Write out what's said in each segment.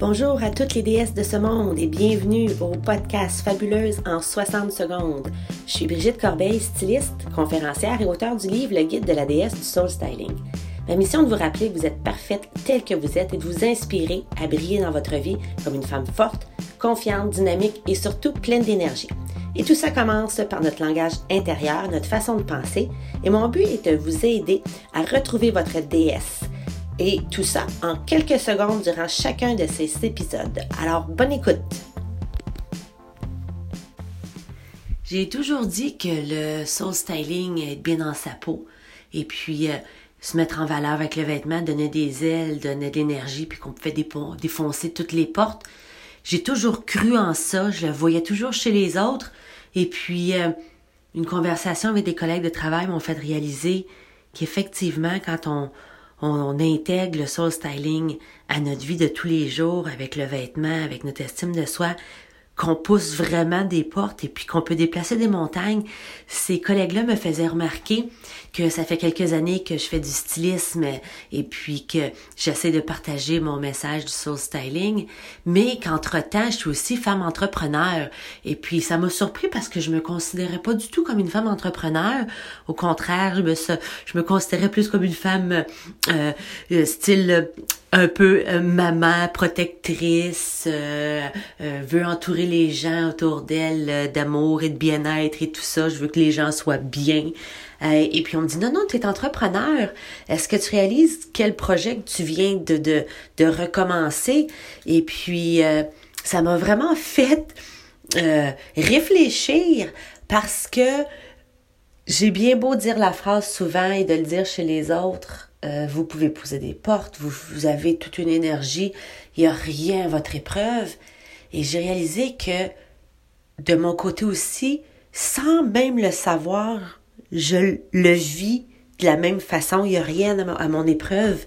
Bonjour à toutes les déesses de ce monde et bienvenue au podcast Fabuleuse en 60 secondes. Je suis Brigitte Corbeil, styliste, conférencière et auteure du livre Le guide de la déesse du soul styling. Ma mission de vous rappeler que vous êtes parfaite telle que vous êtes et de vous inspirer à briller dans votre vie comme une femme forte, confiante, dynamique et surtout pleine d'énergie. Et tout ça commence par notre langage intérieur, notre façon de penser, et mon but est de vous aider à retrouver votre déesse et tout ça en quelques secondes durant chacun de ces épisodes. Alors, bonne écoute! J'ai toujours dit que le soul styling, est bien dans sa peau, et puis euh, se mettre en valeur avec le vêtement, donner des ailes, donner de l'énergie, puis qu'on pouvait défoncer toutes les portes. J'ai toujours cru en ça, je le voyais toujours chez les autres, et puis euh, une conversation avec des collègues de travail m'ont fait réaliser qu'effectivement, quand on, on, intègre le soul styling à notre vie de tous les jours avec le vêtement, avec notre estime de soi, qu'on pousse vraiment des portes et puis qu'on peut déplacer des montagnes. Ces collègues-là me faisaient remarquer que ça fait quelques années que je fais du stylisme et puis que j'essaie de partager mon message du soul styling, mais qu'entre-temps, je suis aussi femme entrepreneur. Et puis ça m'a surpris parce que je me considérais pas du tout comme une femme entrepreneur. Au contraire, je me, je me considérais plus comme une femme euh, euh style un peu euh, maman protectrice, euh, euh, veut entourer les gens autour d'elle d'amour et de bien-être et tout ça. Je veux que les gens soient bien. et puis on me dit non non, tu es entrepreneur. Est-ce que tu réalises quel projet tu viens de recommencer? Et puis ça m'a vraiment fait réfléchir parce que j'ai bien beau dire la phrase souvent et de le dire chez les autres euh, vous pouvez poser des portes, vous, vous avez toute une énergie, il n'y a rien à votre épreuve. Et j'ai réalisé que de mon côté aussi, sans même le savoir, je le vis de la même façon, il n'y a rien à mon épreuve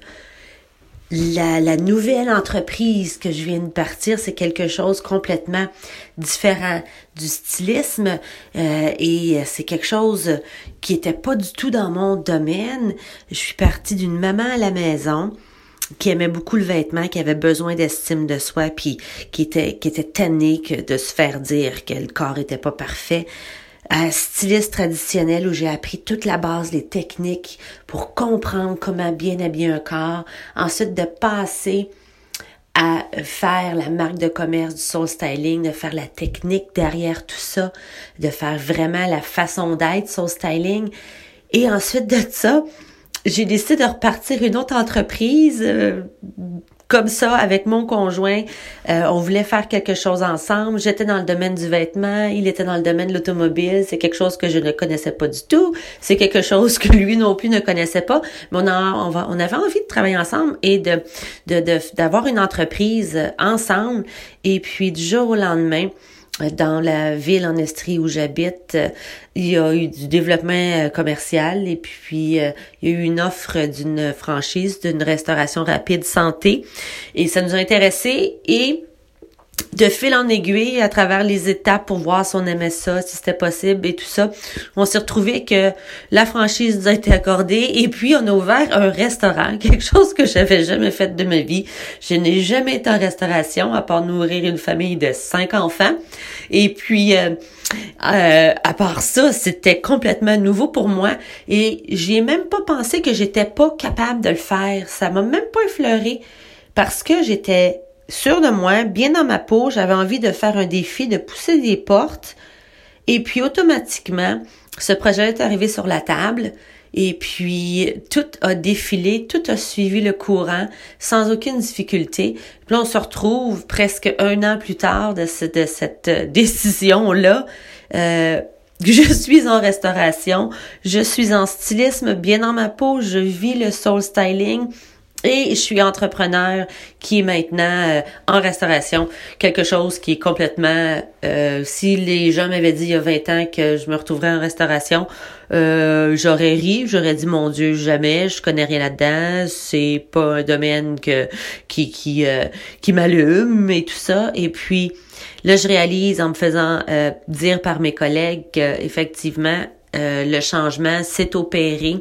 la, nouvelle entreprise que je viens de partir, c'est quelque chose complètement différent du stylisme euh, et c'est quelque chose qui était pas du tout dans mon domaine. Je suis partie d'une maman à la maison qui aimait beaucoup le vêtement, qui avait besoin d'estime de soi, puis qui était qui était tannée de se faire dire que le corps était pas parfait à styliste traditionnel où j'ai appris toute la base, les techniques pour comprendre comment bien habiller un corps. Ensuite, de passer à faire la marque de commerce du soul styling, de faire la technique derrière tout ça, de faire vraiment la façon d'être soul styling. Et ensuite de ça, j'ai décidé de repartir une autre entreprise euh, comme ça avec mon conjoint. Euh, on voulait faire quelque chose ensemble. J'étais dans le domaine du vêtement, il était dans le domaine de l'automobile. C'est quelque chose que je ne connaissais pas du tout. C'est quelque chose que lui non plus ne connaissait pas. Mais on, on, va, on avait envie de travailler ensemble et de d'avoir une entreprise ensemble. Et puis du jour au lendemain, dans la ville en Estrie où j'habite, il y a eu du développement euh, commercial et puis euh, il y a eu une offre d'une franchise d'une restauration rapide santé. Et ça nous a intéressés et de fil en aiguille à travers les étapes pour voir si on aimait ça, si c'était possible et tout ça. On s'est retrouvé que la franchise nous a été accordée et puis on a ouvert un restaurant, quelque chose que j'avais jamais fait de ma vie. Je n'ai jamais été en restauration à part nourrir une famille de cinq enfants. Et puis euh, euh, à part ça, c'était complètement nouveau pour moi et j'ai même pas pensé que j'étais pas capable de le faire. Ça m'a même pas effleuré parce que j'étais sûre de moi, bien dans ma peau, j'avais envie de faire un défi, de pousser des portes. Et puis automatiquement, ce projet est arrivé sur la table. Et puis, tout a défilé, tout a suivi le courant sans aucune difficulté. Puis là, on se retrouve presque un an plus tard de, cette décision-là. Euh, je suis en restauration, je suis en stylisme, bien dans ma peau, je vis le soul styling, et je suis entrepreneur qui est maintenant euh, en restauration, quelque chose qui est complètement... Euh, si les gens m'avaient dit il y a 20 ans que je me retrouverais en restauration, euh, j'aurais ri, j'aurais dit mon Dieu, jamais, je connais rien là-dedans, c'est pas un domaine que qui qui qui m'allume et tout ça. Et puis là, je réalise en me faisant dire par mes collègues qu'effectivement le changement s'est opéré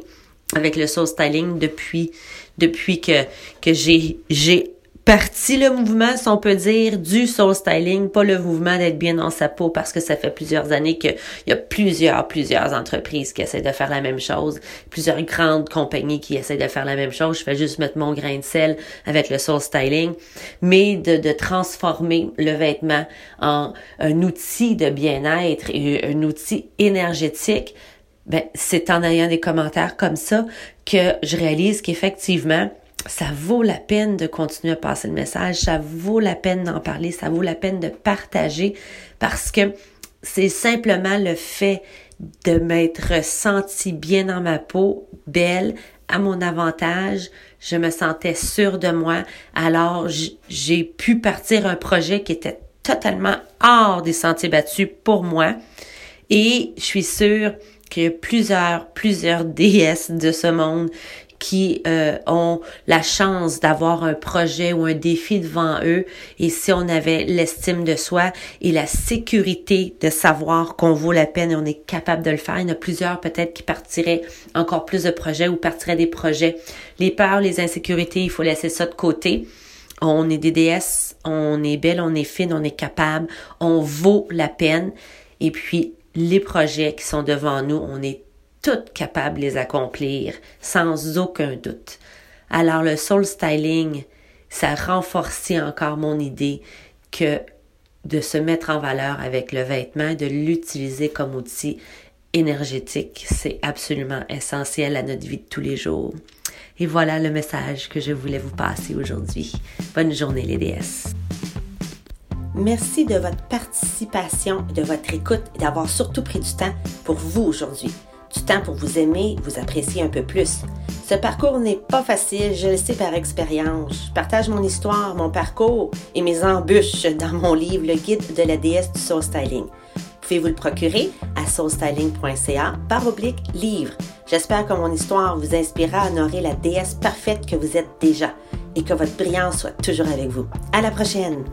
avec le soul styling depuis depuis que que j'ai j'ai partie le mouvement, si on peut dire, du soul styling, pas le mouvement d'être bien dans sa peau parce que ça fait plusieurs années qu'il y a plusieurs, plusieurs entreprises qui essaient de faire la même chose, plusieurs grandes compagnies qui essaient de faire la même chose. Je fais juste mettre mon grain de sel avec le soul styling, mais de, de transformer le vêtement en un outil de bien-être et un outil énergétique, ben, c'est en ayant des commentaires comme ça que je réalise qu'effectivement, ça vaut la peine de continuer à passer le message, ça vaut la peine d'en parler, ça vaut la peine de partager parce que c'est simplement le fait de m'être senti bien dans ma peau, belle, à mon avantage, je me sentais sûre de moi, alors j'ai pu partir un projet qui était totalement hors des sentiers battus pour moi. Et je suis sûre a plusieurs, plusieurs déesses de ce monde qui euh, ont la chance d'avoir un projet ou un défi devant eux et si on avait l'estime de soi et la sécurité de savoir qu'on vaut la peine et on est capable de le faire, il y en a plusieurs peut-être qui partiraient encore plus de projets ou partiraient des projets. Les peurs, les insécurités, il faut laisser ça de côté. On est des déesses, on est belle, on est fine, on est capable, on vaut la peine. Et puis, les projets qui sont devant nous, on est toutes capables de les accomplir sans aucun doute. Alors le soul styling, ça renforcé encore mon idée que de se mettre en valeur avec le vêtement, de l'utiliser comme outil énergétique, c'est absolument essentiel à notre vie de tous les jours. Et voilà le message que je voulais vous passer aujourd'hui. Bonne journée les déesses. Merci de votre participation, de votre écoute et d'avoir surtout pris du temps pour vous aujourd'hui du temps pour vous aimer, vous apprécier un peu plus. Ce parcours n'est pas facile, je le sais par expérience. Je partage mon histoire, mon parcours et mes embûches dans mon livre Le guide de la déesse du soul styling. Vous pouvez vous le procurer à soulstyling.ca par oblique livre. J'espère que mon histoire vous inspirera à honorer la déesse parfaite que vous êtes déjà et que votre brillance soit toujours avec vous. À la prochaine!